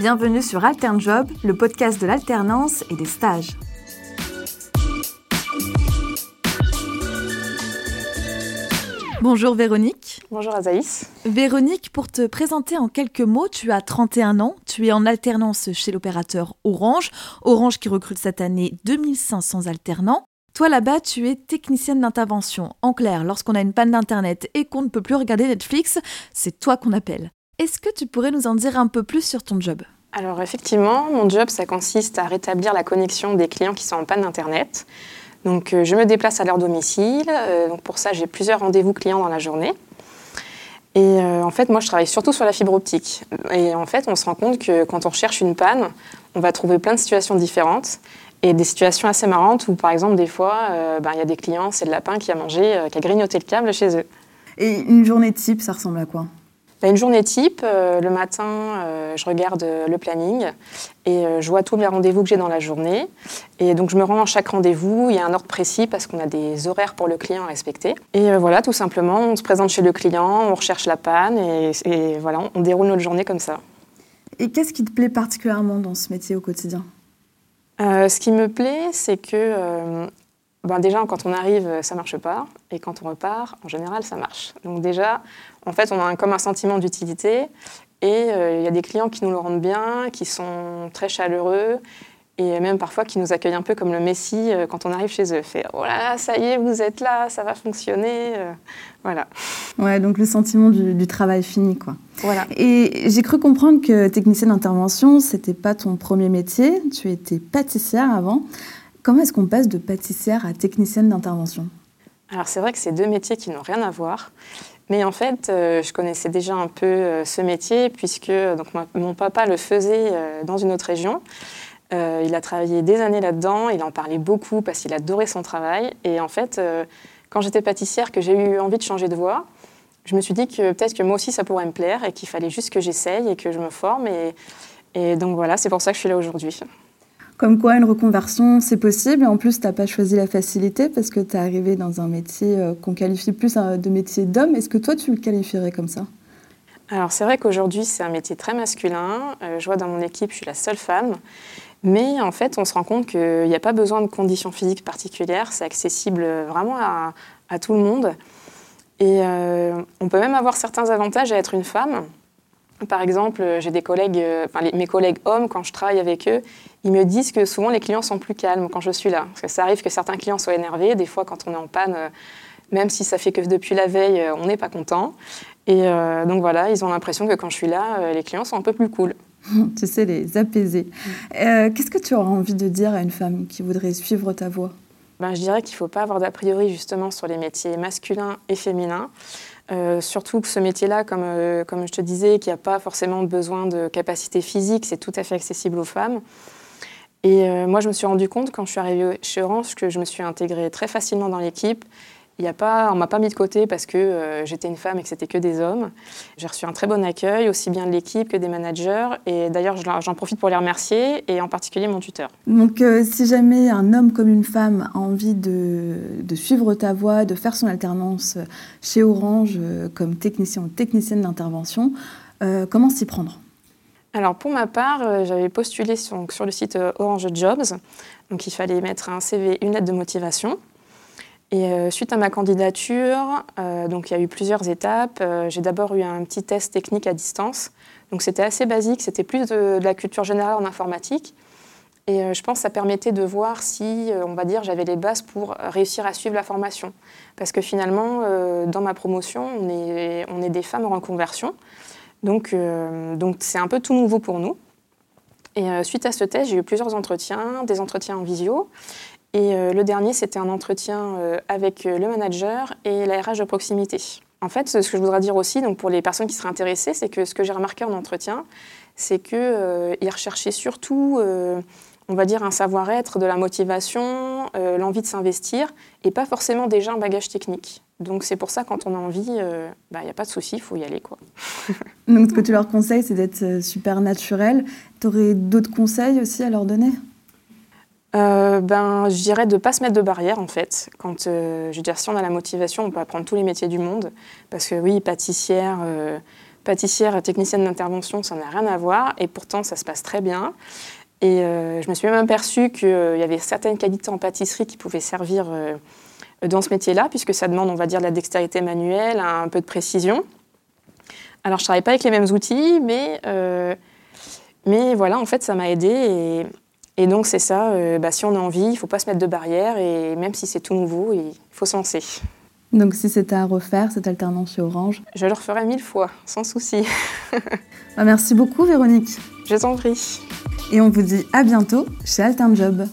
Bienvenue sur AlternJob, le podcast de l'alternance et des stages. Bonjour Véronique. Bonjour Azaïs. Véronique, pour te présenter en quelques mots, tu as 31 ans, tu es en alternance chez l'opérateur Orange, Orange qui recrute cette année 2500 alternants. Toi là-bas, tu es technicienne d'intervention. En clair, lorsqu'on a une panne d'Internet et qu'on ne peut plus regarder Netflix, c'est toi qu'on appelle. Est-ce que tu pourrais nous en dire un peu plus sur ton job? Alors effectivement, mon job, ça consiste à rétablir la connexion des clients qui sont en panne d'Internet. Donc euh, je me déplace à leur domicile. Euh, donc pour ça, j'ai plusieurs rendez-vous clients dans la journée. Et euh, en fait, moi, je travaille surtout sur la fibre optique. Et en fait, on se rend compte que quand on recherche une panne, on va trouver plein de situations différentes. Et des situations assez marrantes où, par exemple, des fois, ben, il y a des clients, c'est le lapin qui a mangé, qui a grignoté le câble chez eux. Et une journée type, ça ressemble à quoi? Une journée type, euh, le matin, euh, je regarde euh, le planning et je vois tous les rendez-vous que j'ai dans la journée. Et donc je me rends à chaque rendez-vous, il y a un ordre précis parce qu'on a des horaires pour le client à respecter. Et voilà, tout simplement, on se présente chez le client, on recherche la panne et, et voilà, on déroule notre journée comme ça. Et qu'est-ce qui te plaît particulièrement dans ce métier au quotidien? Ce qui me plaît, c'est que ben déjà, quand on arrive, ça marche pas. Et quand on repart, en général, ça marche. Donc déjà, en fait, on a comme un sentiment d'utilité. Et euh, il y a des clients qui nous le rendent bien, qui sont très chaleureux. Et même parfois qui nous accueillent un peu comme le Messie euh, quand on arrive chez eux. Fait Oh là là, ça y est, vous êtes là, ça va fonctionner. Euh, voilà. Ouais, donc le sentiment du, du travail fini, quoi. Voilà. Et j'ai cru comprendre que technicienne d'intervention, c'était pas ton premier métier. Tu étais pâtissière avant. Comment est-ce qu'on passe de pâtissière à technicienne d'intervention? Alors c'est vrai que c'est deux métiers qui n'ont rien à voir. Mais en fait, euh, je connaissais déjà un peu euh, ce métier puisque donc, mon papa le faisait euh, dans une autre région. il a travaillé des années là-dedans, il en parlait beaucoup parce qu'il adorait son travail. Et en fait, quand j'étais pâtissière, que j'ai eu envie de changer de voie, je me suis dit que peut-être que moi aussi ça pourrait me plaire et qu'il fallait juste que j'essaye et que je me forme. Et donc voilà, c'est pour ça que je suis là aujourd'hui. Comme quoi, une reconversion, c'est possible. Et en plus, tu n'as pas choisi la facilité parce que tu es arrivé dans un métier euh, qu'on qualifie plus euh, de métier d'homme. Est-ce que toi, tu le qualifierais comme ça? Alors, c'est vrai qu'aujourd'hui, c'est un métier très masculin. Euh, je vois dans mon équipe, je suis la seule femme. Mais en fait, on se rend compte qu'il n'y a pas besoin de conditions physiques particulières. C'est accessible vraiment à, à, tout le monde. Et on peut même avoir certains avantages à être une femme. Par exemple, j'ai des collègues, enfin, mes collègues hommes, quand je travaille avec eux, ils me disent que souvent les clients sont plus calmes quand je suis là. Parce que ça arrive que certains clients soient énervés. Des fois, quand on est en panne, euh, même si ça fait que depuis la veille, euh, on n'est pas content. Et euh, donc voilà, ils ont l'impression que quand je suis là, les clients sont un peu plus cool. tu sais, les apaiser. Qu'est-ce que tu auras envie de dire à une femme qui voudrait suivre ta voie? Ben, Je dirais qu'il ne faut pas avoir d'a priori justement sur les métiers masculins et féminins. surtout que ce métier-là, comme, comme je te disais, qui n'a pas forcément besoin de capacité physique, c'est tout à fait accessible aux femmes. Et euh, moi, je me suis rendu compte quand je suis arrivée chez Orange que je me suis intégrée très facilement dans l'équipe. Il y a pas, on m'a pas mis de côté parce que euh, j'étais une femme et que c'était que des hommes. J'ai reçu un très bon accueil, aussi bien de l'équipe que des managers. Et d'ailleurs, j'en profite pour les remercier, et en particulier mon tuteur. Donc, euh, si jamais un homme comme une femme a envie de, de suivre ta voie, de faire son alternance chez Orange comme technicien ou technicienne d'intervention, comment s'y prendre? Alors pour ma part, euh, j'avais postulé sur, le site euh, Orange Jobs. Donc il fallait mettre un CV, une lettre de motivation. Et euh, suite à ma candidature, donc il y a eu plusieurs étapes. J'ai d'abord eu un petit test technique à distance. Donc c'était assez basique, c'était plus de, la culture générale en informatique. Et je pense que ça permettait de voir si, on va dire, j'avais les bases pour réussir à suivre la formation. Parce que finalement, dans ma promotion, on est, des femmes en reconversion. Donc, euh, c'est un peu tout nouveau pour nous. Et euh, suite à ce test, j'ai eu plusieurs entretiens, des entretiens en visio. Et euh, le dernier, c'était un entretien avec le manager et la RH de proximité. En fait, ce que je voudrais dire aussi, donc pour les personnes qui seraient intéressées, c'est que ce que j'ai remarqué en entretien, c'est qu'ils recherchaient surtout on va dire, un savoir-être, de la motivation, euh, l'envie de s'investir, et pas forcément déjà un bagage technique. Donc c'est pour ça, quand on a envie, il euh, n'y bah, a pas de souci, il faut y aller. Quoi. Donc ce que tu leur conseilles, c'est d'être euh, super naturel. Tu aurais d'autres conseils aussi à leur donner? Ben, je dirais de ne pas se mettre de barrière en fait. Quand, je veux dire, si on a la motivation, on peut apprendre tous les métiers du monde. Parce que oui, pâtissière, pâtissière, technicienne d'intervention, ça n'a rien à voir. Et pourtant, ça se passe très bien. Et je me suis même aperçue qu'il y avait certaines qualités en pâtisserie qui pouvaient servir dans ce métier-là, puisque ça demande, on va dire, de la dextérité manuelle, un peu de précision. Alors, je ne travaille pas avec les mêmes outils, mais, euh, mais voilà, en fait, ça m'a aidé. Et, donc, c'est ça, euh, bah, si on a envie, il ne faut pas se mettre de barrières, et même si c'est tout nouveau, il faut se lancer. Donc, si c'était à refaire, cette alternance chez Orange Je le referais mille fois, sans souci. Bah, merci beaucoup, Véronique. Je t'en prie. Et on vous dit à bientôt chez Alternjob.